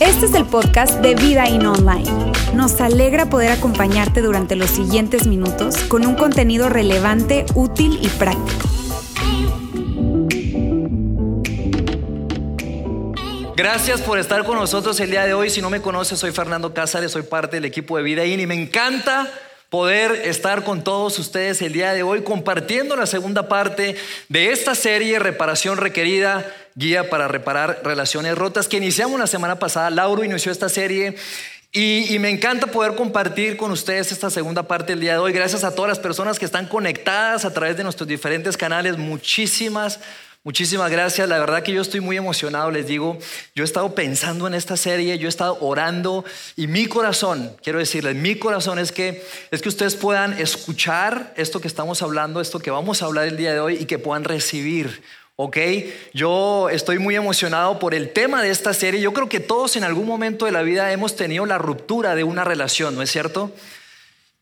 Este es el podcast de Vida In Online. Nos alegra poder acompañarte durante los siguientes minutos con un contenido relevante, útil y práctico. Gracias por estar con nosotros el día de hoy. Si no me conoces, soy Fernando Cázares, soy parte del equipo de Vida In y me encanta poder estar con todos ustedes el día de hoy compartiendo la segunda parte de esta serie Reparación Requerida, guía para reparar relaciones rotas que iniciamos la semana pasada. Lauro inició esta serie y, me encanta poder compartir con ustedes esta segunda parte del día de hoy. Gracias a todas las personas que están conectadas a través de nuestros diferentes canales. Muchísimas Muchísimas gracias. La verdad que yo estoy muy emocionado, les digo. Yo he estado pensando en esta serie, yo he estado orando y mi corazón, quiero decirles, mi corazón es que es que ustedes puedan escuchar esto que estamos hablando, esto que vamos a hablar el día de hoy y que puedan recibir ¿ok? Yo estoy muy emocionado por el tema de esta serie. Yo creo que todos en algún momento de la vida hemos tenido la ruptura de una relación, ¿no es cierto?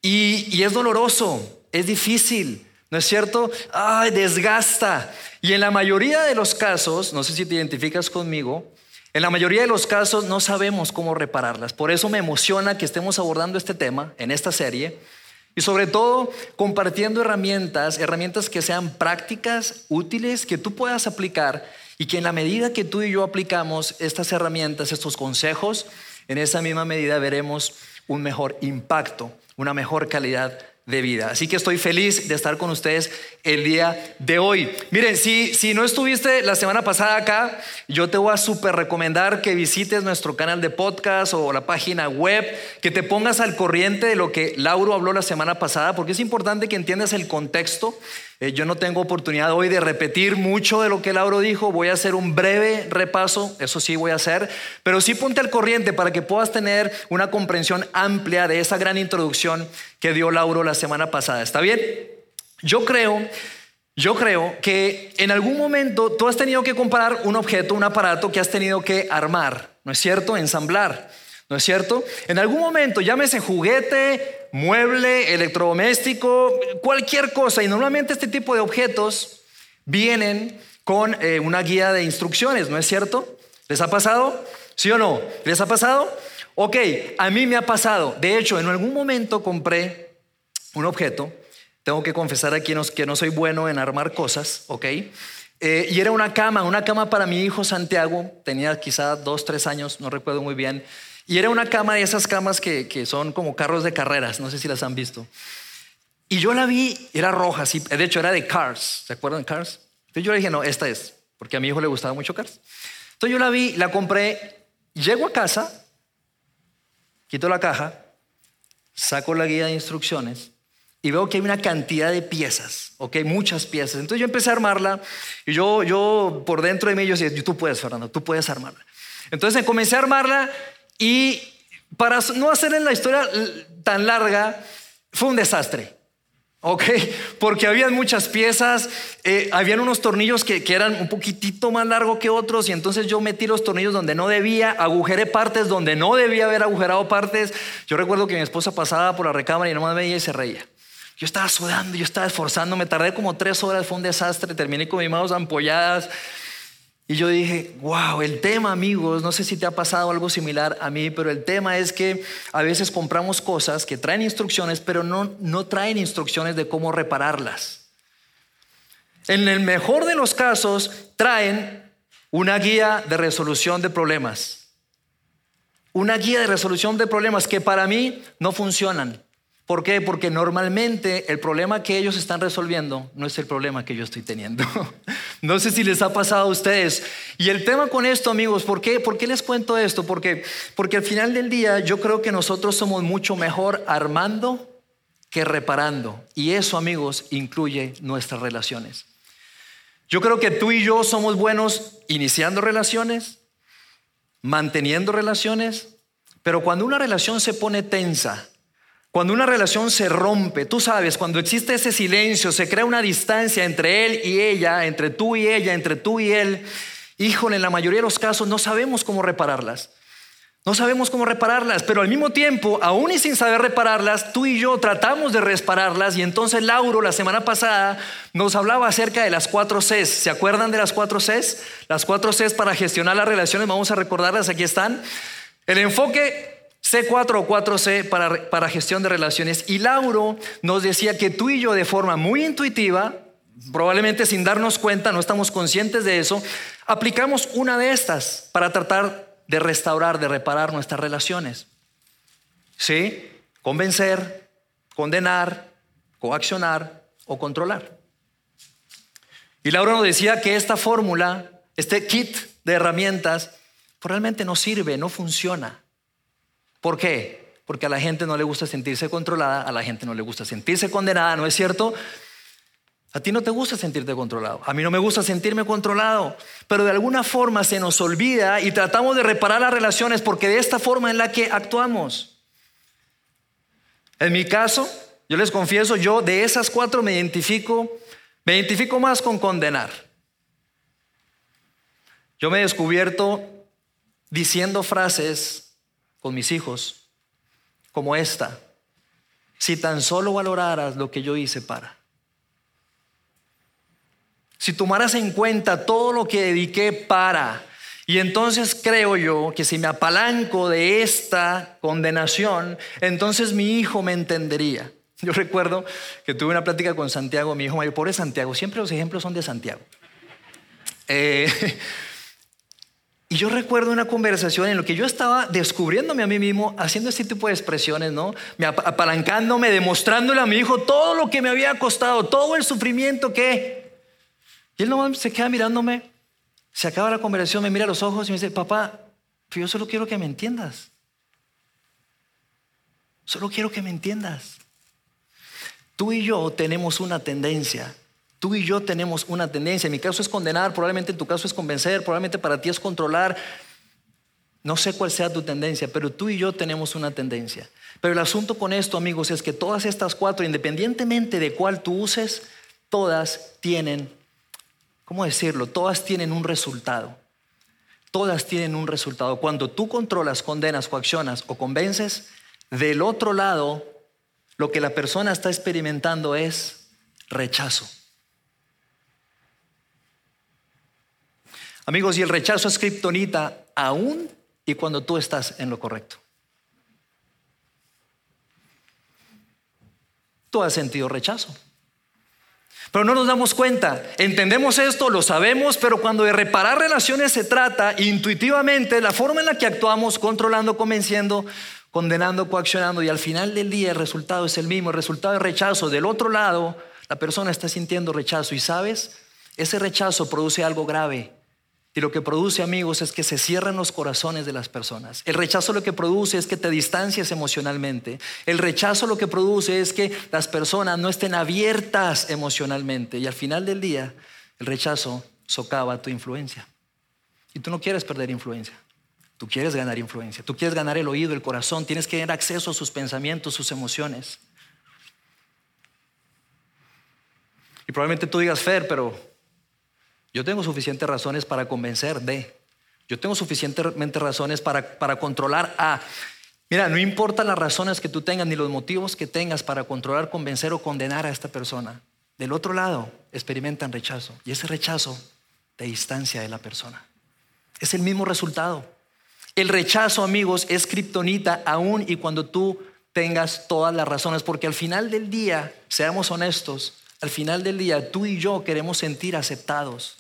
Y, y es doloroso, es difícil, ¿no es cierto? Ay, desgasta. Y en la mayoría de los casos, no sé si te identificas conmigo, en la mayoría de los casos no sabemos cómo repararlas. Por eso me emociona que estemos abordando este tema en esta serie y sobre todo compartiendo herramientas, herramientas que sean prácticas, útiles, que tú puedas aplicar y que en la medida que tú y yo aplicamos estas herramientas, estos consejos, en esa misma medida veremos un mejor impacto, una mejor calidad de vida. Así que estoy feliz de estar con ustedes el día de hoy. Miren, si, si no estuviste la semana pasada acá, yo te voy a súper recomendar que visites nuestro canal de podcast o la página web, que te pongas al corriente de lo que Lauro habló la semana pasada, porque es importante que entiendas el contexto eh, yo no tengo oportunidad hoy de repetir mucho de lo que Lauro dijo, voy a hacer un breve repaso, eso sí voy a hacer, pero sí ponte al corriente para que puedas tener una comprensión amplia de esa gran introducción que dio Lauro la semana pasada. ¿Está bien? Yo creo, yo creo que en algún momento tú has tenido que comparar un objeto, un aparato que has tenido que armar, ¿no es cierto? Ensamblar. ¿No es cierto? En algún momento, llámese juguete, mueble, electrodoméstico, cualquier cosa. Y normalmente este tipo de objetos vienen con eh, una guía de instrucciones, ¿no es cierto? ¿Les ha pasado? ¿Sí o no? ¿Les ha pasado? Ok, a mí me ha pasado. De hecho, en algún momento compré un objeto. Tengo que confesar aquí que no soy bueno en armar cosas, ¿ok? Eh, y era una cama, una cama para mi hijo Santiago. Tenía quizá dos, tres años, no recuerdo muy bien. Y era una cama de esas camas que, son como carros de carreras, no sé si las han visto. Y yo la vi, era roja, sí, de hecho era de Cars, ¿se acuerdan de Cars? Entonces yo le dije, no, esta es, porque a mi hijo le gustaba mucho Cars. Entonces yo la vi, la compré, llego a casa, quito la caja, saco la guía de instrucciones y veo que hay una cantidad de piezas, ok, muchas piezas. Entonces yo empecé a armarla y yo, yo por dentro de mí yo decía, tú puedes, Fernando, tú puedes armarla. Entonces comencé a armarla y para no hacer en la historia tan larga, fue un desastre. ¿Ok? Porque habían muchas piezas, eh, habían unos tornillos que, que, eran un poquitito más largos que otros y entonces yo metí los tornillos donde no debía, agujeré partes donde no debía haber agujerado partes. Yo recuerdo que mi esposa pasaba por la recámara y nomás veía y se reía. Yo estaba sudando, yo estaba esforzándome, tardé como tres horas, fue un desastre, terminé con mis manos ampolladas. Y yo dije, wow, el tema amigos, no sé si te ha pasado algo similar a mí, pero el tema es que a veces compramos cosas que traen instrucciones, pero no, no traen instrucciones de cómo repararlas. En el mejor de los casos, traen una guía de resolución de problemas. Una guía de resolución de problemas que para mí no funcionan. ¿Por qué? Porque normalmente el problema que ellos están resolviendo no es el problema que yo estoy teniendo. no sé si les ha pasado a ustedes. Y el tema con esto, amigos, ¿por qué, ¿Por qué les cuento esto? Porque, porque al final del día yo creo que nosotros somos mucho mejor armando que reparando. Y eso, amigos, incluye nuestras relaciones. Yo creo que tú y yo somos buenos iniciando relaciones, manteniendo relaciones, pero cuando una relación se pone tensa, cuando una relación se rompe, tú sabes, cuando existe ese silencio, se crea una distancia entre él y ella, entre tú y ella, entre tú y él, híjole, en la mayoría de los casos no sabemos cómo repararlas. No sabemos cómo repararlas, pero al mismo tiempo, aún y sin saber repararlas, tú y yo tratamos de repararlas y entonces Lauro la semana pasada nos hablaba acerca de las cuatro Cs. ¿Se acuerdan de las cuatro Cs? Las cuatro Cs para gestionar las relaciones, vamos a recordarlas, aquí están. El enfoque C4 o 4C para, para gestión de relaciones. Y Lauro nos decía que tú y yo de forma muy intuitiva, probablemente sin darnos cuenta, no estamos conscientes de eso, aplicamos una de estas para tratar de restaurar, de reparar nuestras relaciones. ¿Sí? Convencer, condenar, coaccionar o controlar. Y Laura nos decía que esta fórmula, este kit de herramientas, pues realmente no sirve, no funciona. ¿Por qué? Porque a la gente no le gusta sentirse controlada, a la gente no le gusta sentirse condenada, ¿no es cierto? A ti no te gusta sentirte controlado. A mí no me gusta sentirme controlado. Pero de alguna forma se nos olvida y tratamos de reparar las relaciones porque de esta forma en la que actuamos. En mi caso, yo les confieso, yo de esas cuatro me identifico, me identifico más con condenar. Yo me he descubierto diciendo frases con mis hijos como esta. Si tan solo valoraras lo que yo hice para si tomaras en cuenta todo lo que dediqué para, y entonces creo yo que si me apalanco de esta condenación, entonces mi hijo me entendería. Yo recuerdo que tuve una plática con Santiago, mi hijo mayor, pobre Santiago, siempre los ejemplos son de Santiago. Eh, y yo recuerdo una conversación en la que yo estaba descubriéndome a mí mismo, haciendo este tipo de expresiones, ¿no? Me apalancándome, demostrándole a mi hijo todo lo que me había costado, todo el sufrimiento que y él no se queda mirándome, se acaba la conversación, me mira los ojos y me dice, papá, yo solo quiero que me entiendas. Solo quiero que me entiendas. Tú y yo tenemos una tendencia. Tú y yo tenemos una tendencia. En mi caso es condenar, probablemente en tu caso es convencer, probablemente para ti es controlar. No sé cuál sea tu tendencia, pero tú y yo tenemos una tendencia. Pero el asunto con esto, amigos, es que todas estas cuatro, independientemente de cuál tú uses, todas tienen ¿cómo decirlo? Todas tienen un resultado. Todas tienen un resultado. Cuando tú controlas, condenas, coaccionas o convences, del otro lado, lo que la persona está experimentando es rechazo. Amigos, y el rechazo es kriptonita aún y cuando tú estás en lo correcto. Tú has sentido rechazo. Pero no nos damos cuenta. Entendemos esto, lo sabemos, pero cuando de reparar relaciones se trata, intuitivamente, la forma en la que actuamos, controlando, convenciendo, condenando, coaccionando, y al final del día el resultado es el mismo, el resultado es rechazo. Del otro lado, la persona está sintiendo rechazo y sabes, ese rechazo produce algo grave. Y lo que produce, amigos, es que se cierran los corazones de las personas. El rechazo lo que produce es que te distancias emocionalmente. El rechazo lo que produce es que las personas no estén abiertas emocionalmente. Y al final del día, el rechazo socava tu influencia. Y tú no quieres perder influencia. Tú quieres ganar influencia. Tú quieres ganar el oído, el corazón. Tienes que tener acceso a sus pensamientos, sus emociones. Y probablemente tú digas, Fer, pero yo tengo suficientes razones para convencer de. Yo tengo suficientemente razones para, para controlar a. Mira, no importa las razones que tú tengas ni los motivos que tengas para controlar, convencer o condenar a esta persona. Del otro lado, experimentan rechazo. Y ese rechazo te distancia de la persona. Es el mismo resultado. El rechazo, amigos, es kriptonita aún y cuando tú tengas todas las razones, porque al final del día, seamos honestos, al final del día tú y yo queremos sentir aceptados.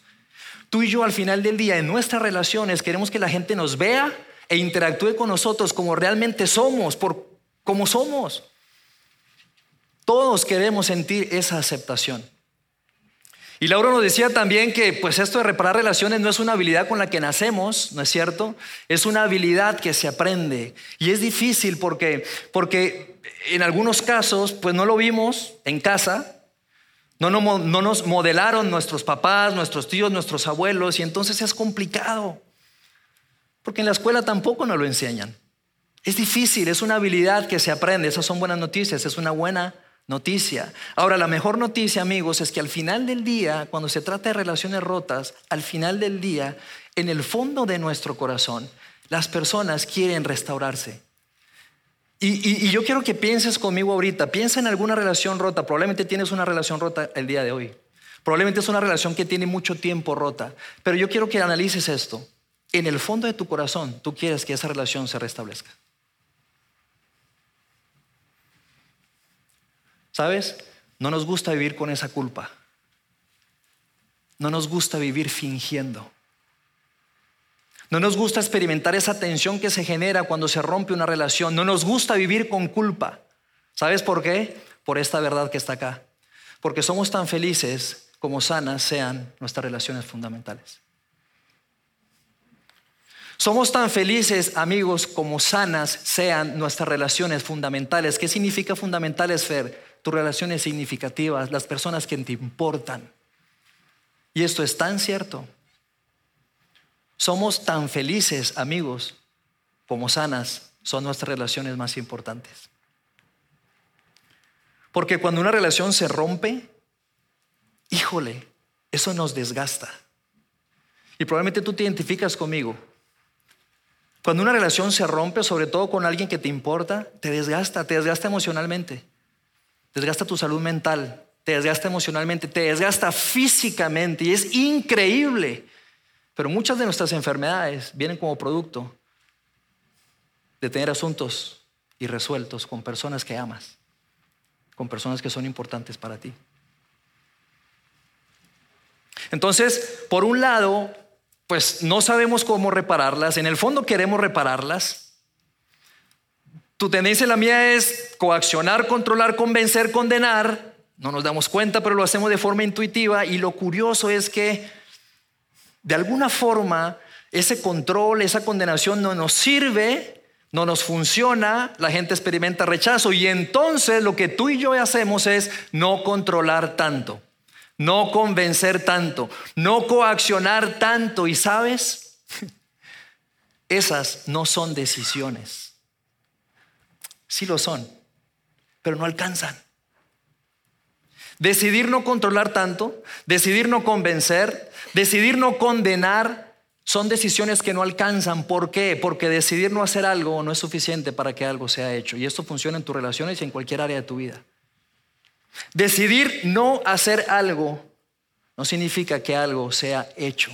Tú y yo al final del día en nuestras relaciones queremos que la gente nos vea e interactúe con nosotros como realmente somos, por como somos. Todos queremos sentir esa aceptación. Y Laura nos decía también que pues esto de reparar relaciones no es una habilidad con la que nacemos, ¿no es cierto? Es una habilidad que se aprende y es difícil porque porque en algunos casos pues no lo vimos en casa, no, nos modelaron nuestros papás, nuestros tíos, nuestros abuelos y entonces es complicado. Porque en la escuela tampoco nos lo enseñan. Es difícil, es una habilidad que se aprende. Esas son buenas noticias, es una buena noticia. Ahora, la mejor noticia, amigos, es que al final del día, cuando se trata de relaciones rotas, al final del día, en el fondo de nuestro corazón, las personas quieren restaurarse. Y, yo quiero que pienses conmigo ahorita, piensa en alguna relación rota, probablemente tienes una relación rota el día de hoy, probablemente es una relación que tiene mucho tiempo rota, pero yo quiero que analices esto. En el fondo de tu corazón, tú quieres que esa relación se restablezca. ¿Sabes? No nos gusta vivir con esa culpa. No nos gusta vivir fingiendo. No nos gusta experimentar esa tensión que se genera cuando se rompe una relación. No nos gusta vivir con culpa. ¿Sabes por qué? Por esta verdad que está acá. Porque somos tan felices como sanas sean nuestras relaciones fundamentales. Somos tan felices, amigos, como sanas sean nuestras relaciones fundamentales. ¿Qué significa fundamentales, Fer? Tus relaciones significativas, las personas que te importan. Y esto es tan cierto somos tan felices, amigos, como sanas son nuestras relaciones más importantes. Porque cuando una relación se rompe, híjole, eso nos desgasta. Y probablemente tú te identificas conmigo. Cuando una relación se rompe, sobre todo con alguien que te importa, te desgasta, te desgasta emocionalmente, desgasta tu salud mental, te desgasta emocionalmente, te desgasta físicamente y es increíble pero muchas de nuestras enfermedades vienen como producto de tener asuntos irresueltos con personas que amas, con personas que son importantes para ti. Entonces, por un lado, pues no sabemos cómo repararlas, en el fondo queremos repararlas. Tu tendencia la mía es coaccionar, controlar, convencer, condenar. No nos damos cuenta, pero lo hacemos de forma intuitiva y lo curioso es que de alguna forma ese control, esa condenación no nos sirve, no nos funciona, la gente experimenta rechazo y entonces lo que tú y yo hacemos es no controlar tanto, no convencer tanto, no coaccionar tanto y sabes, esas no son decisiones. Sí lo son, pero no alcanzan. Decidir no controlar tanto, decidir no convencer, decidir no condenar, son decisiones que no alcanzan. ¿Por qué? Porque decidir no hacer algo no es suficiente para que algo sea hecho. Y esto funciona en tus relaciones y en cualquier área de tu vida. Decidir no hacer algo no significa que algo sea hecho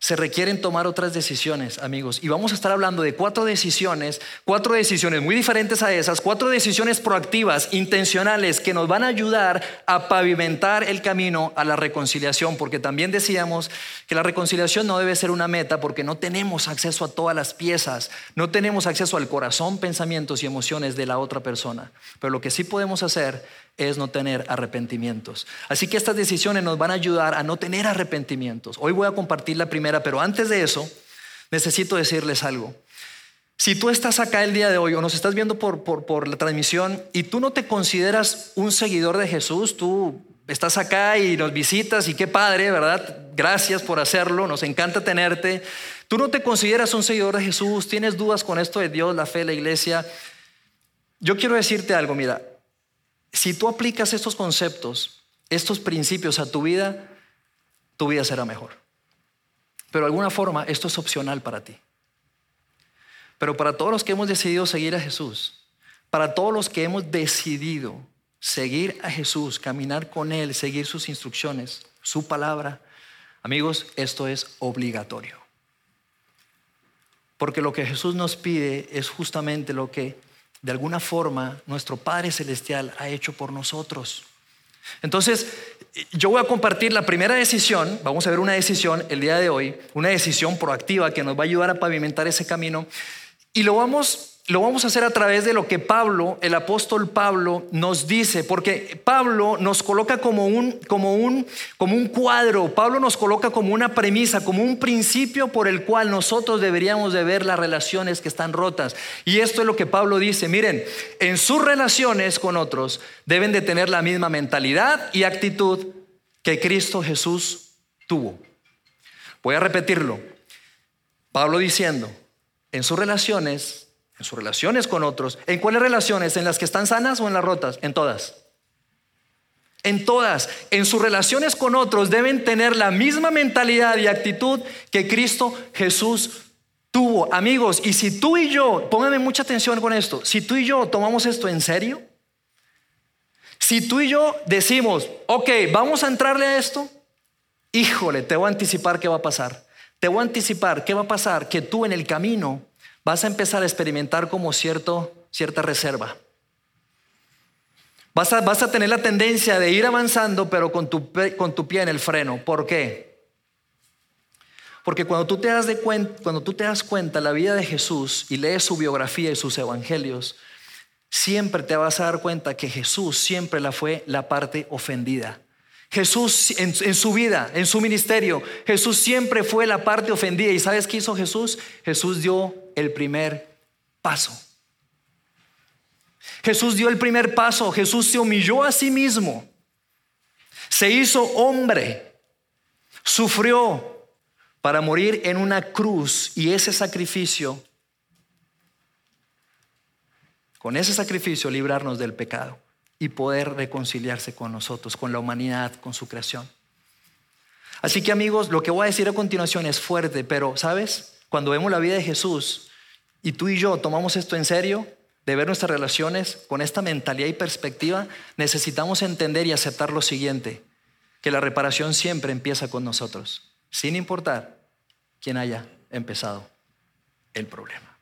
se requieren tomar otras decisiones, amigos. Y vamos a estar hablando de cuatro decisiones, cuatro decisiones muy diferentes a esas, cuatro decisiones proactivas, intencionales, que nos van a ayudar a pavimentar el camino a la reconciliación, porque también decíamos que la reconciliación no debe ser una meta porque no tenemos acceso a todas las piezas, no tenemos acceso al corazón, pensamientos y emociones de la otra persona. Pero lo que sí podemos hacer es no tener arrepentimientos. Así que estas decisiones nos van a ayudar a no tener arrepentimientos. Hoy voy a compartir la primera, pero antes de eso, necesito decirles algo. Si tú estás acá el día de hoy o nos estás viendo por, por, la transmisión y tú no te consideras un seguidor de Jesús, tú estás acá y nos visitas y qué padre, ¿verdad? Gracias por hacerlo, nos encanta tenerte. Tú no te consideras un seguidor de Jesús, tienes dudas con esto de Dios, la fe, la iglesia. Yo quiero decirte algo, mira, si tú aplicas estos conceptos, estos principios a tu vida, tu vida será mejor. Pero de alguna forma esto es opcional para ti. Pero para todos los que hemos decidido seguir a Jesús, para todos los que hemos decidido seguir a Jesús, caminar con Él, seguir sus instrucciones, su palabra, amigos, esto es obligatorio. Porque lo que Jesús nos pide es justamente lo que de alguna forma nuestro Padre Celestial ha hecho por nosotros. Entonces, yo voy a compartir la primera decisión, vamos a ver una decisión el día de hoy, una decisión proactiva que nos va a ayudar a pavimentar ese camino y lo vamos lo vamos a hacer a través de lo que Pablo, el apóstol Pablo, nos dice, porque Pablo nos coloca como un, como un, como un cuadro, Pablo nos coloca como una premisa, como un principio por el cual nosotros deberíamos de ver las relaciones que están rotas. Y esto es lo que Pablo dice, miren, en sus relaciones con otros deben de tener la misma mentalidad y actitud que Cristo Jesús tuvo. Voy a repetirlo. Pablo diciendo, en sus relaciones en sus relaciones con otros. ¿En cuáles relaciones? ¿En las que están sanas o en las rotas? En todas. En todas, en sus relaciones con otros deben tener la misma mentalidad y actitud que Cristo Jesús tuvo, amigos, y si tú y yo, pónganme mucha atención con esto, si tú y yo tomamos esto en serio, si tú y yo decimos, ok, vamos a entrarle a esto, híjole, te voy a anticipar qué va a pasar. Te voy a anticipar qué va a pasar, que tú en el camino vas a empezar a experimentar como cierto, cierta reserva. Vas a, vas a tener la tendencia de ir avanzando, pero con tu, con tu pie en el freno. ¿Por qué? Porque cuando tú, te das de cuenta, cuando tú te das cuenta la vida de Jesús y lees su biografía y sus evangelios, siempre te vas a dar cuenta que Jesús siempre la fue la parte ofendida. Jesús en, en, su vida, en su ministerio, Jesús siempre fue la parte ofendida. ¿Y sabes qué hizo Jesús? Jesús dio el primer paso. Jesús dio el primer paso, Jesús se humilló a sí mismo, se hizo hombre, sufrió para morir en una cruz y ese sacrificio, con ese sacrificio librarnos del pecado y poder reconciliarse con nosotros, con la humanidad, con su creación. Así que amigos, lo que voy a decir a continuación es fuerte, pero ¿sabes? Cuando vemos la vida de Jesús y tú y yo tomamos esto en serio, de ver nuestras relaciones con esta mentalidad y perspectiva, necesitamos entender y aceptar lo siguiente, que la reparación siempre empieza con nosotros, sin importar quién haya empezado el problema.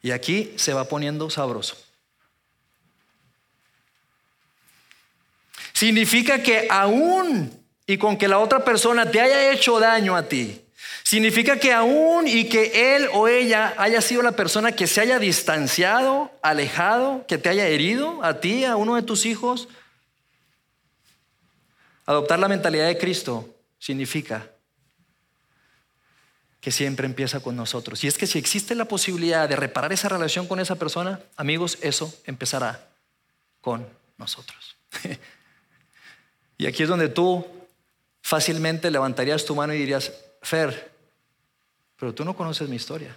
Y aquí se va poniendo sabroso. Significa que aún y con que la otra persona te haya hecho daño a ti, Significa que aún y que él o ella haya sido la persona que se haya distanciado, alejado, que te haya herido a ti, a uno de tus hijos. Adoptar la mentalidad de Cristo significa que siempre empieza con nosotros. Y es que si existe la posibilidad de reparar esa relación con esa persona, amigos, eso empezará con nosotros. y aquí es donde tú fácilmente levantarías tu mano y dirías, Fer, pero tú no conoces mi historia.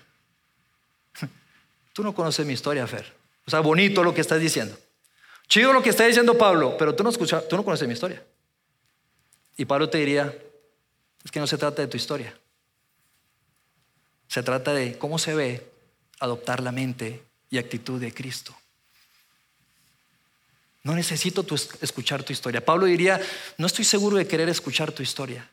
Tú no conoces mi historia, Fer. O sea, bonito lo que estás diciendo. Chido lo que está diciendo Pablo, pero tú no, escuchas, tú no conoces mi historia. Y Pablo te diría, es que no se trata de tu historia. Se trata de cómo se ve adoptar la mente y actitud de Cristo. No necesito escuchar tu historia. Pablo diría, no estoy seguro de querer escuchar tu historia.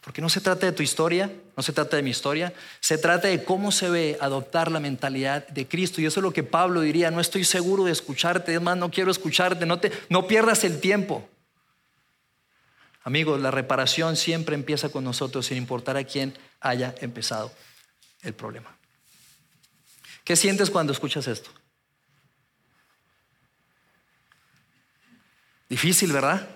Porque no se trata de tu historia, no se trata de mi historia, se trata de cómo se ve adoptar la mentalidad de Cristo. Y eso es lo que Pablo diría, no estoy seguro de escucharte, es más, no quiero escucharte, no, te, no pierdas el tiempo. Amigos, la reparación siempre empieza con nosotros sin importar a quién haya empezado el problema. ¿Qué sientes cuando escuchas esto? Difícil, ¿verdad?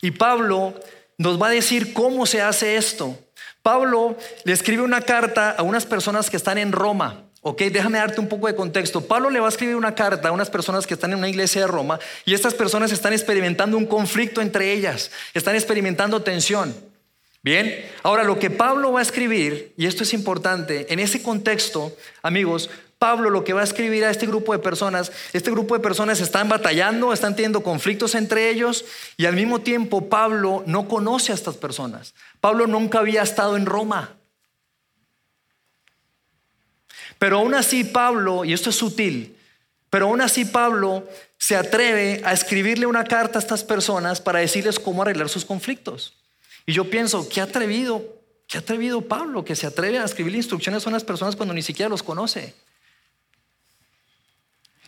Y Pablo nos va a decir cómo se hace esto. Pablo le escribe una carta a unas personas que están en Roma. Ok, déjame darte un poco de contexto. Pablo le va a escribir una carta a unas personas que están en una iglesia de Roma y estas personas están experimentando un conflicto entre ellas, están experimentando tensión. Bien, ahora lo que Pablo va a escribir, y esto es importante, en ese contexto, amigos, Pablo lo que va a escribir a este grupo de personas, este grupo de personas están batallando, están teniendo conflictos entre ellos y al mismo tiempo Pablo no conoce a estas personas. Pablo nunca había estado en Roma. Pero aún así Pablo, y esto es sutil, pero aún así Pablo se atreve a escribirle una carta a estas personas para decirles cómo arreglar sus conflictos. Y yo pienso, qué atrevido, qué atrevido Pablo que se atreve a escribirle instrucciones a unas personas cuando ni siquiera los conoce.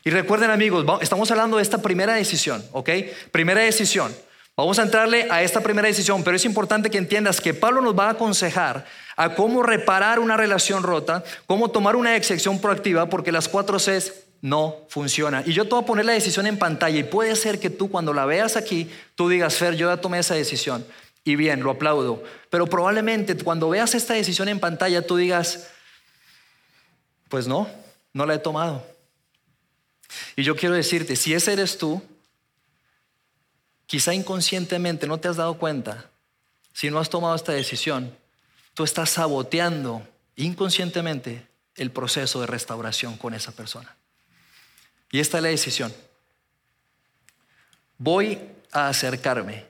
Y recuerden amigos, estamos hablando de esta primera decisión, ¿ok? Primera decisión. Vamos a entrarle a esta primera decisión, pero es importante que entiendas que Pablo nos va a aconsejar a cómo reparar una relación rota, cómo tomar una excepción proactiva, porque las cuatro Cs no funcionan. Y yo te voy a poner la decisión en pantalla y puede ser que tú cuando la veas aquí, tú digas, Fer, yo ya tomé esa decisión. Y bien, lo aplaudo. Pero probablemente cuando veas esta decisión en pantalla, tú digas, pues no, no la he tomado. Y yo quiero decirte, si ese eres tú, quizá inconscientemente no te has dado cuenta, si no has tomado esta decisión, tú estás saboteando inconscientemente el proceso de restauración con esa persona. Y esta es la decisión. Voy a acercarme,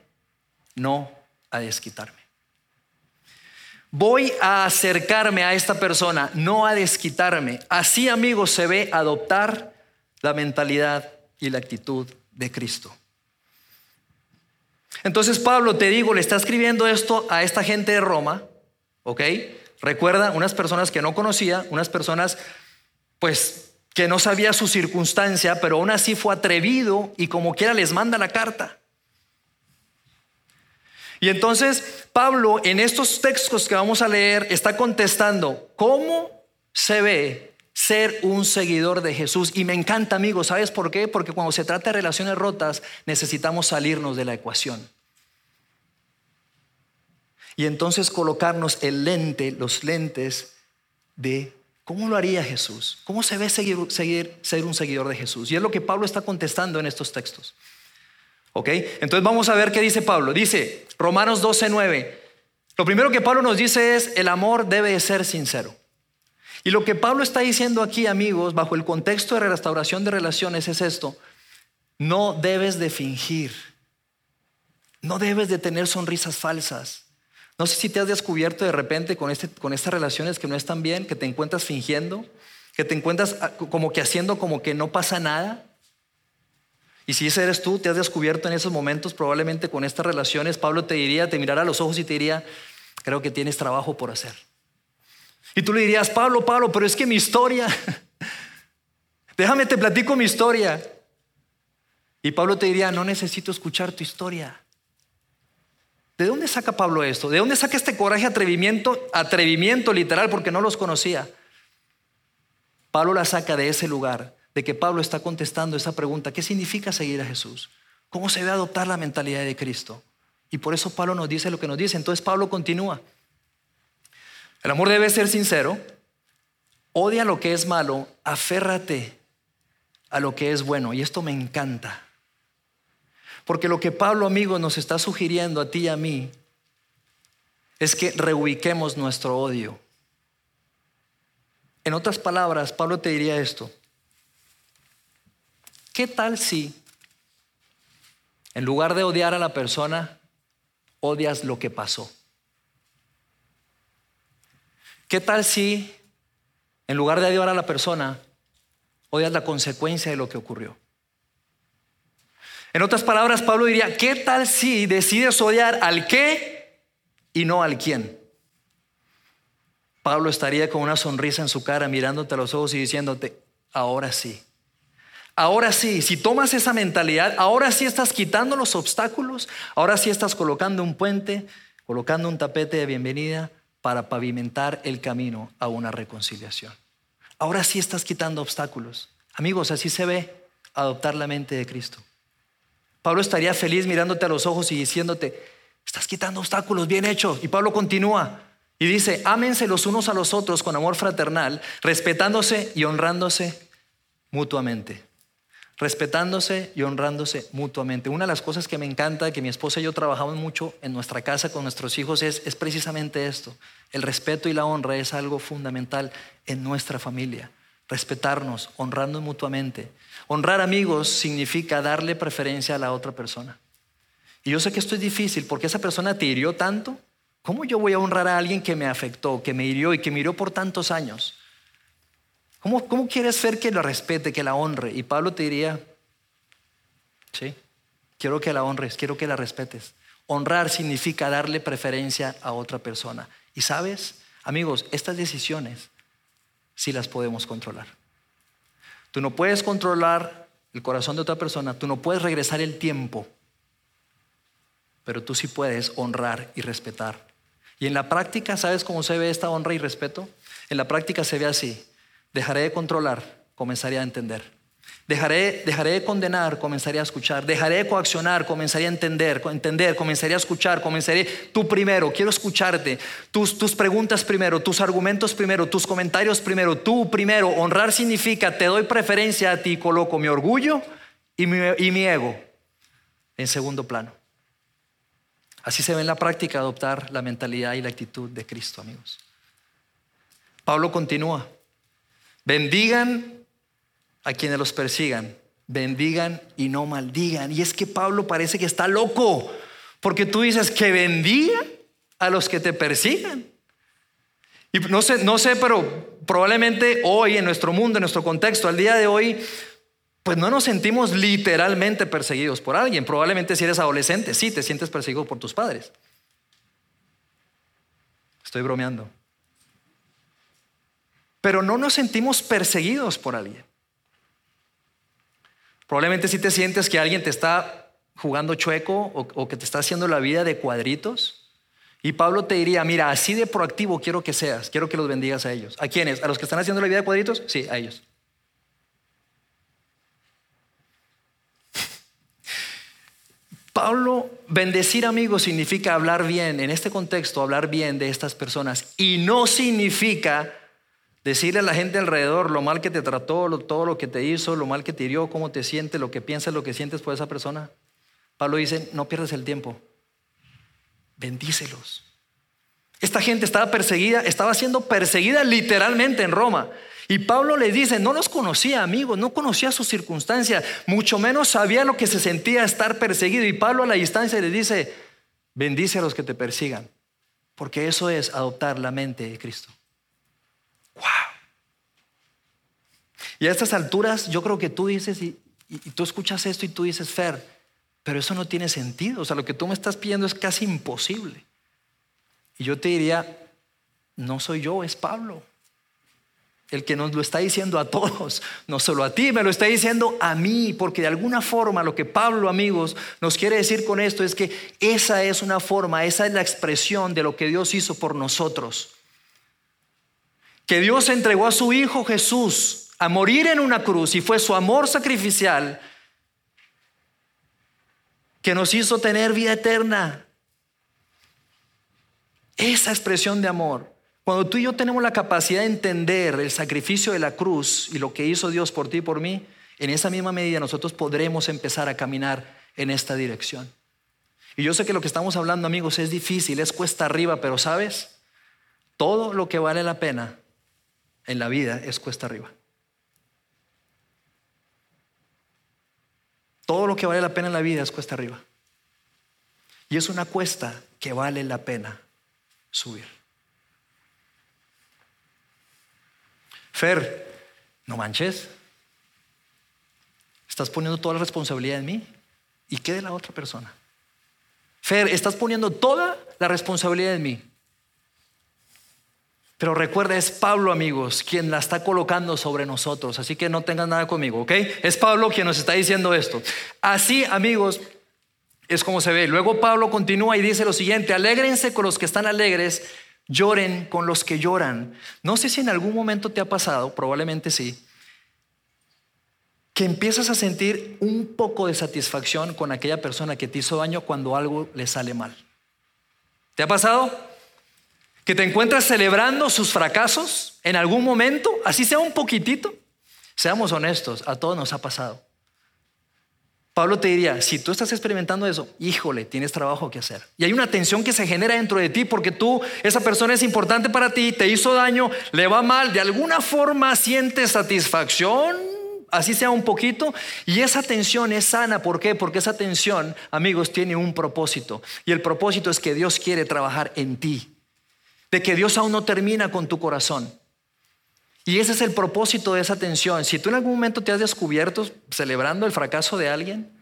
no a desquitarme. Voy a acercarme a esta persona, no a desquitarme. Así, amigos, se ve adoptar la mentalidad y la actitud de Cristo. Entonces Pablo, te digo, le está escribiendo esto a esta gente de Roma, ¿ok? Recuerda, unas personas que no conocía, unas personas, pues, que no sabía su circunstancia, pero aún así fue atrevido y como quiera les manda la carta. Y entonces Pablo en estos textos que vamos a leer está contestando, ¿cómo se ve ser un seguidor de Jesús? Y me encanta, amigos, ¿sabes por qué? Porque cuando se trata de relaciones rotas necesitamos salirnos de la ecuación. Y entonces colocarnos el lente, los lentes de cómo lo haría Jesús, cómo se ve seguir, seguir, ser un seguidor de Jesús. Y es lo que Pablo está contestando en estos textos. ¿Ok? Entonces vamos a ver qué dice Pablo. Dice Romanos 12, 9. Lo primero que Pablo nos dice es, el amor debe de ser sincero. Y lo que Pablo está diciendo aquí, amigos, bajo el contexto de restauración de relaciones, es esto. No debes de fingir. No debes de tener sonrisas falsas. No sé si te has descubierto de repente con, este, con estas relaciones que no están bien, que te encuentras fingiendo, que te encuentras como que haciendo como que no pasa nada. Y si ese eres tú, te has descubierto en esos momentos, probablemente con estas relaciones, Pablo te diría, te mirará a los ojos y te diría, creo que tienes trabajo por hacer. Y tú le dirías, Pablo, Pablo, pero es que mi historia, déjame te platico mi historia. Y Pablo te diría, no necesito escuchar tu historia. ¿De dónde saca Pablo esto? ¿De dónde saca este coraje, atrevimiento, atrevimiento literal, porque no los conocía? Pablo la saca de ese lugar de que Pablo está contestando esa pregunta, ¿qué significa seguir a Jesús? ¿Cómo se debe adoptar la mentalidad de Cristo? Y por eso Pablo nos dice lo que nos dice. Entonces Pablo continúa. El amor debe ser sincero, odia lo que es malo, aférrate a lo que es bueno. Y esto me encanta. Porque lo que Pablo, amigo, nos está sugiriendo a ti y a mí es que reubiquemos nuestro odio. En otras palabras, Pablo te diría esto. ¿Qué tal si, en lugar de odiar a la persona, odias lo que pasó? ¿Qué tal si, en lugar de odiar a la persona, odias la consecuencia de lo que ocurrió? En otras palabras, Pablo diría, ¿qué tal si decides odiar al qué y no al quién? Pablo estaría con una sonrisa en su cara mirándote a los ojos y diciéndote, ahora sí, Ahora sí, si tomas esa mentalidad, ahora sí estás quitando los obstáculos, ahora sí estás colocando un puente, colocando un tapete de bienvenida para pavimentar el camino a una reconciliación. Ahora sí estás quitando obstáculos. Amigos, así se ve adoptar la mente de Cristo. Pablo estaría feliz mirándote a los ojos y diciéndote, estás quitando obstáculos, bien hecho. Y Pablo continúa y dice, ámense los unos a los otros con amor fraternal, respetándose y honrándose mutuamente respetándose y honrándose mutuamente. Una de las cosas que me encanta, que mi esposa y yo trabajamos mucho en nuestra casa con nuestros hijos, es, es precisamente esto. El respeto y la honra es algo fundamental en nuestra familia. Respetarnos, honrarnos mutuamente. Honrar amigos significa darle preferencia a la otra persona. Y yo sé que esto es difícil porque esa persona te hirió tanto. ¿Cómo yo voy a honrar a alguien que me afectó, que me hirió y que me hirió por tantos años? ¿Cómo, quieres ver que la respete, que la honre? Y Pablo te diría, sí, quiero que la honres, quiero que la respetes. Honrar significa darle preferencia a otra persona. Y sabes, amigos, estas decisiones sí las podemos controlar. Tú no puedes controlar el corazón de otra persona, tú no puedes regresar el tiempo, pero tú sí puedes honrar y respetar. Y en la práctica, ¿sabes cómo se ve esta honra y respeto? En la práctica se ve así. Dejaré de controlar, comenzaré a entender. Dejaré, dejaré de condenar, comenzaré a escuchar. Dejaré de coaccionar, comenzaré a entender, entender, comenzaré a escuchar, comenzaré tú primero, quiero escucharte. Tus, tus preguntas primero, tus argumentos primero, tus comentarios primero, tú primero. Honrar significa te doy preferencia a ti, coloco mi orgullo y mi, y mi ego en segundo plano. Así se ve en la práctica adoptar la mentalidad y la actitud de Cristo, amigos. Pablo continúa. Bendigan a quienes los persigan. Bendigan y no maldigan. Y es que Pablo parece que está loco. Porque tú dices que bendiga a los que te persigan. Y no sé, no sé, pero probablemente hoy en nuestro mundo, en nuestro contexto, al día de hoy, pues no nos sentimos literalmente perseguidos por alguien. Probablemente si eres adolescente, sí, te sientes perseguido por tus padres. Estoy bromeando. Pero no nos sentimos perseguidos por alguien. Probablemente si te sientes que alguien te está jugando chueco o, o, que te está haciendo la vida de cuadritos. Y Pablo te diría, mira, así de proactivo quiero que seas, quiero que los bendigas a ellos. ¿A quiénes? ¿A los que están haciendo la vida de cuadritos? Sí, a ellos. Pablo, bendecir amigos significa hablar bien, en este contexto, hablar bien de estas personas. Y no significa decirle a la gente alrededor lo mal que te trató, todo lo que te hizo, lo mal que te hirió, cómo te sientes, lo que piensas, lo que sientes por esa persona. Pablo dice, no pierdas el tiempo, bendícelos. Esta gente estaba perseguida, estaba siendo perseguida literalmente en Roma. Y Pablo le dice, no los conocía amigos, no conocía sus circunstancias, mucho menos sabía lo que se sentía estar perseguido. Y Pablo a la distancia le dice, bendice a los que te persigan, porque eso es adoptar la mente de Cristo. ¡Wow! Y a estas alturas yo creo que tú dices, y, y, y tú escuchas esto y tú dices, Fer, pero eso no tiene sentido, o sea, lo que tú me estás pidiendo es casi imposible. Y yo te diría, no soy yo, es Pablo el que nos lo está diciendo a todos, no solo a ti, me lo está diciendo a mí, porque de alguna forma lo que Pablo, amigos, nos quiere decir con esto es que esa es una forma, esa es la expresión de lo que Dios hizo por nosotros. Que Dios entregó a su Hijo Jesús a morir en una cruz y fue su amor sacrificial que nos hizo tener vida eterna. Esa expresión de amor cuando tú y yo tenemos la capacidad de entender el sacrificio de la cruz y lo que hizo Dios por ti y por mí, en esa misma medida nosotros podremos empezar a caminar en esta dirección. Y yo sé que lo que estamos hablando, amigos, es difícil, es cuesta arriba, pero sabes, todo lo que vale la pena en la vida es cuesta arriba. Todo lo que vale la pena en la vida es cuesta arriba. Y es una cuesta que vale la pena subir. Fer, no manches. Estás poniendo toda la responsabilidad en mí. ¿Y qué de la otra persona? Fer, estás poniendo toda la responsabilidad en mí. Pero recuerda, es Pablo, amigos, quien la está colocando sobre nosotros. Así que no tengan nada conmigo, ¿ok? Es Pablo quien nos está diciendo esto. Así, amigos, es como se ve. Luego Pablo continúa y dice lo siguiente, alégrense con los que están alegres lloren con los que lloran. No sé si en algún momento te ha pasado, probablemente sí, que empiezas a sentir un poco de satisfacción con aquella persona que te hizo daño cuando algo le sale mal. ¿Te ha pasado? Que te encuentras celebrando sus fracasos en algún momento, así sea un poquitito. Seamos honestos, a todos nos ha pasado. Pablo te diría, si tú estás experimentando eso, híjole, tienes trabajo que hacer. Y hay una tensión que se genera dentro de ti porque tú, esa persona es importante para ti, te hizo daño, le va mal, de alguna forma sientes satisfacción, así sea un poquito, y esa tensión es sana. ¿Por qué? Porque esa tensión, amigos, tiene un propósito. Y el propósito es que Dios quiere trabajar en ti, de que Dios aún no termina con tu corazón. Y ese es el propósito de esa tensión. Si tú en algún momento te has descubierto celebrando el fracaso de alguien,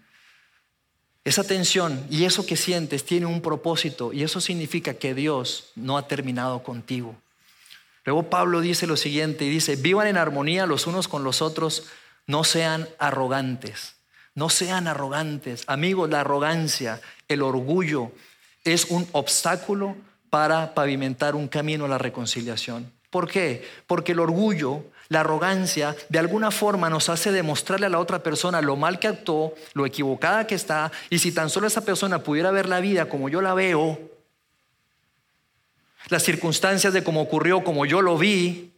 esa tensión y eso que sientes tiene un propósito y eso significa que Dios no ha terminado contigo. Luego Pablo dice lo siguiente y dice, vivan en armonía los unos con los otros, no sean arrogantes, no sean arrogantes. Amigos, la arrogancia, el orgullo es un obstáculo para pavimentar un camino a la reconciliación. ¿Por qué? Porque el orgullo, la arrogancia, de alguna forma nos hace demostrarle a la otra persona lo mal que actuó, lo equivocada que está, y si tan solo esa persona pudiera ver la vida como yo la veo, las circunstancias de cómo ocurrió como yo lo vi,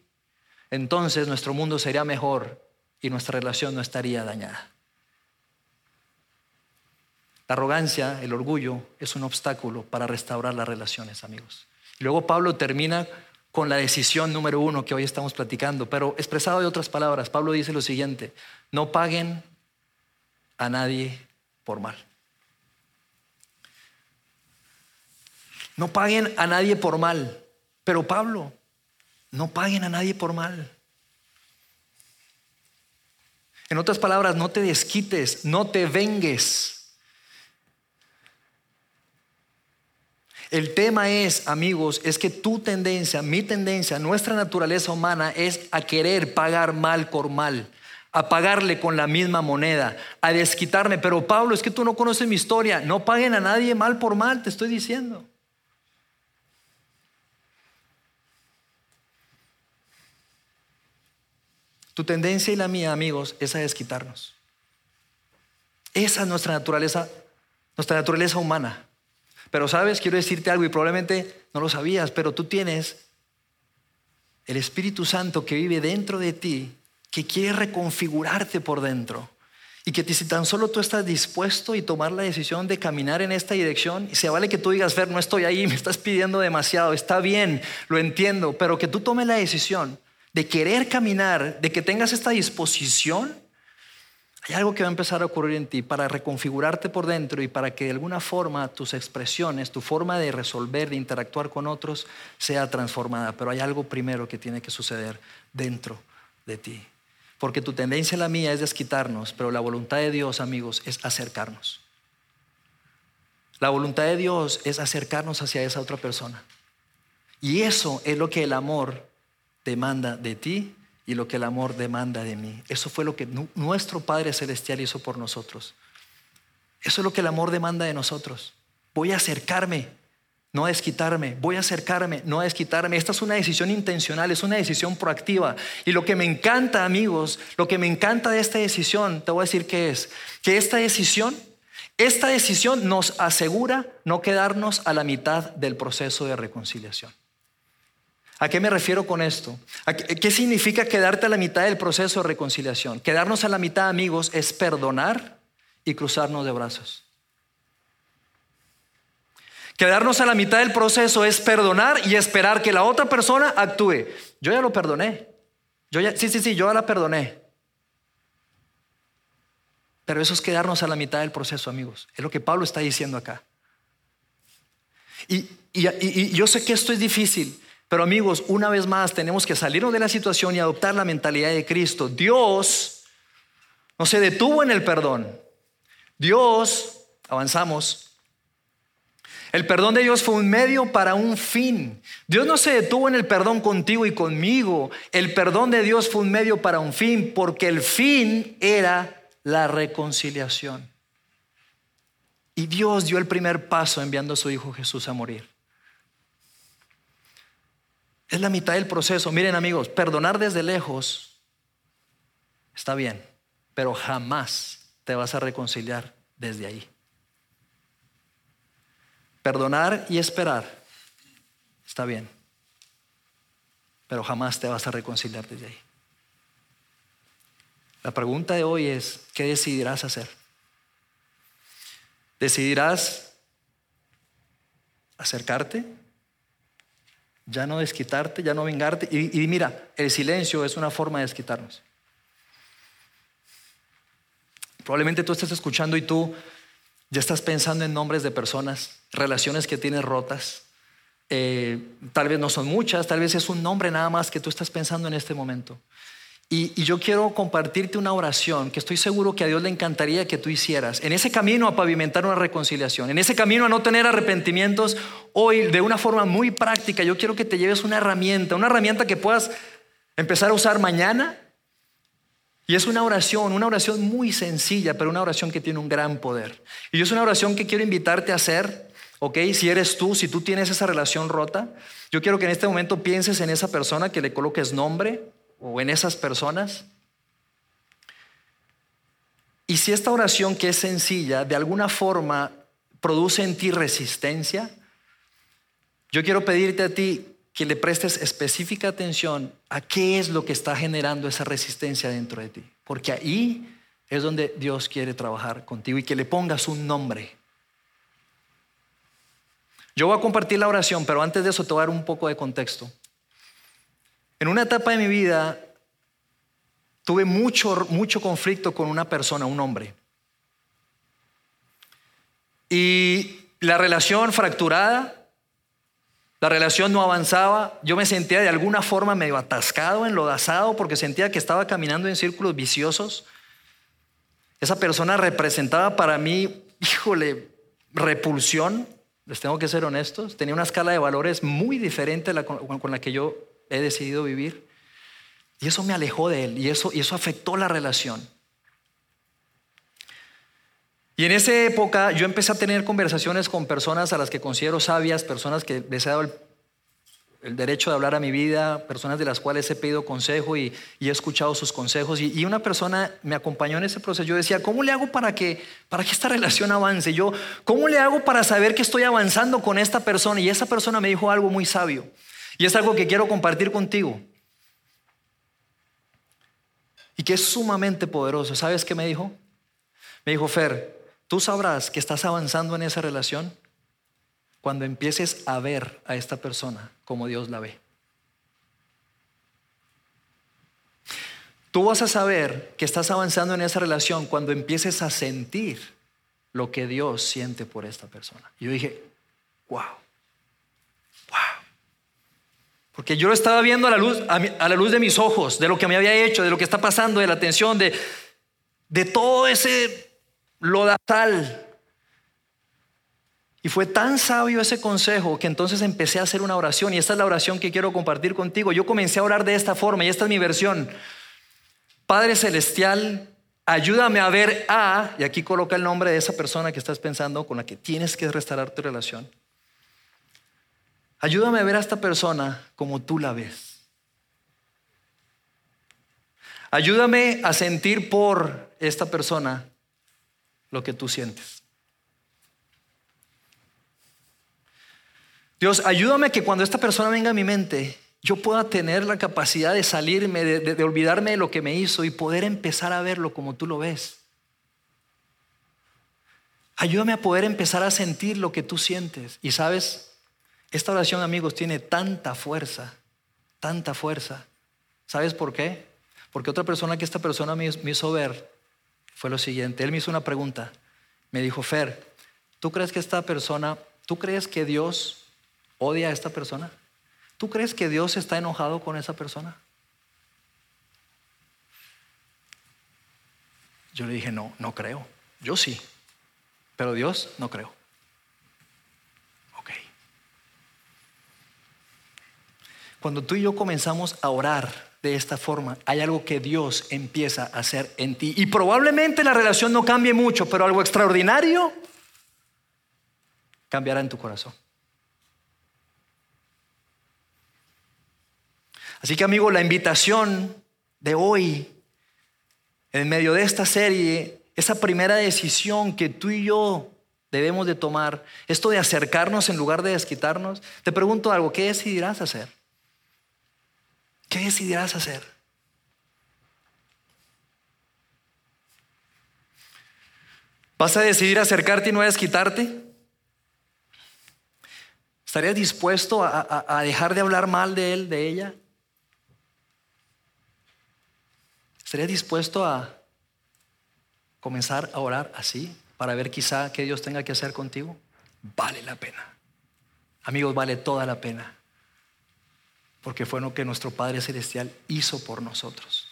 entonces nuestro mundo sería mejor y nuestra relación no estaría dañada. La arrogancia, el orgullo, es un obstáculo para restaurar las relaciones, amigos. Luego Pablo termina con la decisión número uno que hoy estamos platicando. Pero expresado de otras palabras, Pablo dice lo siguiente, no paguen a nadie por mal. No paguen a nadie por mal. Pero Pablo, No paguen a nadie por mal. En otras palabras, no te desquites, no te vengues. El tema es, amigos, es que tu tendencia, mi tendencia, nuestra naturaleza humana es a querer pagar mal con mal, a pagarle con la misma moneda, a desquitarme. Pero Pablo, es que tú no conoces mi historia. No paguen a nadie mal por mal, te estoy diciendo. Tu tendencia y la mía, amigos, es a desquitarnos. Esa es nuestra naturaleza, nuestra naturaleza humana. Pero sabes, quiero decirte algo y probablemente no lo sabías, pero tú tienes el Espíritu Santo que vive dentro de ti, que quiere reconfigurarte por dentro. Y que si tan solo tú estás dispuesto y tomar la decisión de caminar en esta dirección, y se vale que tú digas, Fer, no estoy ahí, me estás pidiendo demasiado, está bien, lo entiendo, pero que tú tomes la decisión de querer caminar, de que tengas esta disposición, hay algo que va a empezar a ocurrir en ti para reconfigurarte por dentro y para que de alguna forma tus expresiones, tu forma de resolver, de interactuar con otros sea transformada. Pero hay algo primero que tiene que suceder dentro de ti. Porque tu tendencia, la mía, es desquitarnos, pero la voluntad de Dios, amigos, es acercarnos. La voluntad de Dios es acercarnos hacia esa otra persona. Y eso es lo que el amor demanda de ti y lo que el amor demanda de mí. Eso fue lo que nuestro Padre Celestial hizo por nosotros. Eso es lo que el amor demanda de nosotros. Voy a acercarme, no a desquitarme. Voy a acercarme, no a desquitarme. Esta es una decisión intencional, es una decisión proactiva. Y lo que me encanta, amigos, lo que me encanta de esta decisión, te voy a decir que es, que esta decisión, esta decisión nos asegura no quedarnos a la mitad del proceso de reconciliación. ¿A qué me refiero con esto? qué, significa quedarte a la mitad del proceso de reconciliación? Quedarnos a la mitad, amigos, es perdonar y cruzarnos de brazos. Quedarnos a la mitad del proceso es perdonar y esperar que la otra persona actúe. Yo ya lo perdoné. Yo ya, sí, sí, sí, yo ya la perdoné. Pero eso es quedarnos a la mitad del proceso, amigos. Es lo que Pablo está diciendo acá. y yo sé que esto es difícil. Pero amigos, una vez más tenemos que salirnos de la situación y adoptar la mentalidad de Cristo. Dios no se detuvo en el perdón. Dios, avanzamos, el perdón de Dios fue un medio para un fin. Dios no se detuvo en el perdón contigo y conmigo. El perdón de Dios fue un medio para un fin porque el fin era la reconciliación. Y Dios dio el primer paso enviando a su Hijo Jesús a morir. Es la mitad del proceso. Miren amigos, perdonar desde lejos está bien, pero jamás te vas a reconciliar desde ahí. Perdonar y esperar está bien, pero jamás te vas a reconciliar desde ahí. La pregunta de hoy es, ¿qué decidirás hacer? ¿Decidirás acercarte? Ya no desquitarte, ya no vengarte. Y, mira, el silencio es una forma de desquitarnos. Probablemente tú estés escuchando y tú ya estás pensando en nombres de personas, relaciones que tienes rotas. Eh, tal vez no son muchas, tal vez es un nombre nada más que tú estás pensando en este momento. Y, yo quiero compartirte una oración que estoy seguro que a Dios le encantaría que tú hicieras. En ese camino a pavimentar una reconciliación, en ese camino a no tener arrepentimientos, hoy de una forma muy práctica, yo quiero que te lleves una herramienta, una herramienta que puedas empezar a usar mañana. Y es una oración, una oración muy sencilla, pero una oración que tiene un gran poder. Y es una oración que quiero invitarte a hacer, ¿ok? Si eres tú, si tú tienes esa relación rota, yo quiero que en este momento pienses en esa persona, que le coloques nombre, o en esas personas. Y si esta oración que es sencilla, de alguna forma produce en ti resistencia, yo quiero pedirte a ti que le prestes específica atención a qué es lo que está generando esa resistencia dentro de ti. Porque ahí es donde Dios quiere trabajar contigo y que le pongas un nombre. Yo voy a compartir la oración, pero antes de eso te voy a dar un poco de contexto. En una etapa de mi vida tuve mucho, mucho conflicto con una persona, un hombre. Y la relación fracturada, La relación no avanzaba, yo me sentía de alguna forma medio atascado, enlodazado, porque sentía que estaba caminando en círculos viciosos. Esa persona representaba para mí, híjole, repulsión, les tengo que ser honestos, tenía una escala de valores muy diferente con la que yo he decidido vivir. Y eso me alejó de él y eso, y eso afectó la relación. Y en esa época yo empecé a tener conversaciones con personas a las que considero sabias, personas que les he dado el, derecho de hablar a mi vida, personas de las cuales he pedido consejo y, he escuchado sus consejos. Y, una persona me acompañó en ese proceso. Yo decía, ¿cómo le hago para que, para que esta relación avance? Yo, ¿cómo le hago para saber que estoy avanzando con esta persona? Y esa persona me dijo algo muy sabio. Y es algo que quiero compartir contigo. Y que es sumamente poderoso. ¿Sabes qué me dijo? Me dijo, Fer, tú sabrás que estás avanzando en esa relación cuando empieces a ver a esta persona como Dios la ve. Tú vas a saber que estás avanzando en esa relación cuando empieces a sentir lo que Dios siente por esta persona. Y yo dije, wow. Porque yo lo estaba viendo a la luz, a, la luz de mis ojos, de lo que me había hecho, de lo que está pasando, de la atención, de, de todo ese lodazal. Y fue tan sabio ese consejo que entonces empecé a hacer una oración y esta es la oración que quiero compartir contigo. Yo comencé a orar de esta forma y esta es mi versión. Padre Celestial, ayúdame a ver a, y aquí coloca el nombre de esa persona que estás pensando con la que tienes que restaurar tu relación. Ayúdame a ver a esta persona como tú la ves. Ayúdame a sentir por esta persona lo que tú sientes. Dios, ayúdame que cuando esta persona venga a mi mente, yo pueda tener la capacidad de salirme, de, de, olvidarme de lo que me hizo y poder empezar a verlo como tú lo ves. Ayúdame a poder empezar a sentir lo que tú sientes. Y sabes, esta oración, amigos, tiene tanta fuerza, tanta fuerza. ¿Sabes por qué? Porque otra persona que esta persona me hizo ver fue lo siguiente. Él me hizo una pregunta. Me dijo, Fer, ¿tú crees que esta persona, tú crees que Dios odia a esta persona? ¿Tú crees que Dios está enojado con esa persona? Yo le dije, no, no creo. Yo sí, pero Dios no creo. Cuando tú y yo comenzamos a orar de esta forma, hay algo que Dios empieza a hacer en ti. Y probablemente la relación no cambie mucho, pero algo extraordinario cambiará en tu corazón. Así que amigo, la invitación de hoy, en medio de esta serie, esa primera decisión que tú y yo debemos de tomar, esto de acercarnos en lugar de desquitarnos, te pregunto algo, ¿qué decidirás hacer? ¿Qué decidirás hacer? ¿Vas a decidir acercarte y no desquitarte? ¿Estarías dispuesto a, a, dejar de hablar mal de él, de ella? ¿Estarías dispuesto a comenzar a orar así para ver quizá qué Dios tenga que hacer contigo? Vale la pena. Amigos, vale toda la pena porque fue lo que nuestro Padre Celestial hizo por nosotros.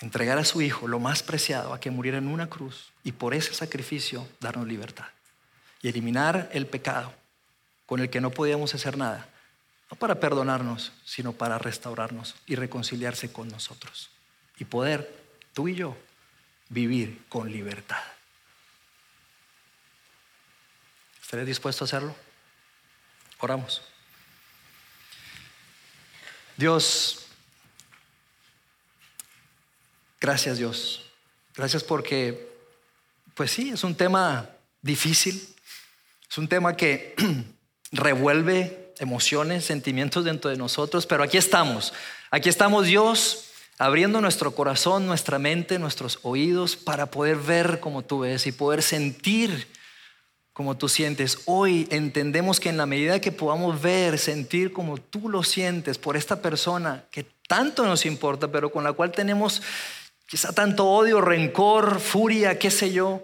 Entregar a su Hijo lo más preciado a que muriera en una cruz y por ese sacrificio darnos libertad y eliminar el pecado con el que no podíamos hacer nada, no para perdonarnos, sino para restaurarnos y reconciliarse con nosotros y poder, tú y yo, vivir con libertad. ¿Estarías dispuesto a hacerlo? Oramos. Dios, gracias Dios. Gracias porque, pues sí, es un tema difícil, es un tema que revuelve emociones, sentimientos dentro de nosotros, pero aquí estamos, aquí estamos Dios abriendo nuestro corazón, nuestra mente, nuestros oídos para poder ver como tú ves y poder sentir como tú sientes. Hoy entendemos que en la medida que podamos ver, sentir como tú lo sientes por esta persona que tanto nos importa, pero con la cual tenemos quizá tanto odio, rencor, furia, qué sé yo,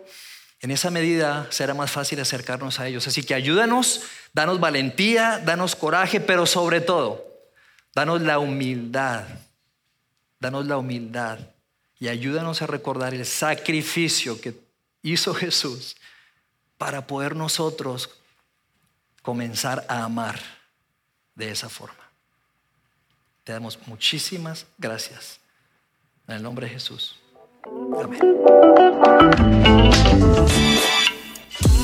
en esa medida será más fácil acercarnos a ellos. Así que ayúdanos, danos valentía, danos coraje, pero sobre todo, danos la humildad. Danos la humildad y ayúdanos a recordar el sacrificio que hizo Jesús para poder nosotros comenzar a amar de esa forma. Te damos muchísimas gracias. En el nombre de Jesús. Amén.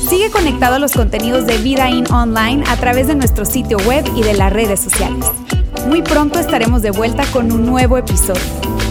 Sigue conectado a los contenidos de Vida In Online a través de nuestro sitio web y de las redes sociales. Muy pronto estaremos de vuelta con un nuevo episodio.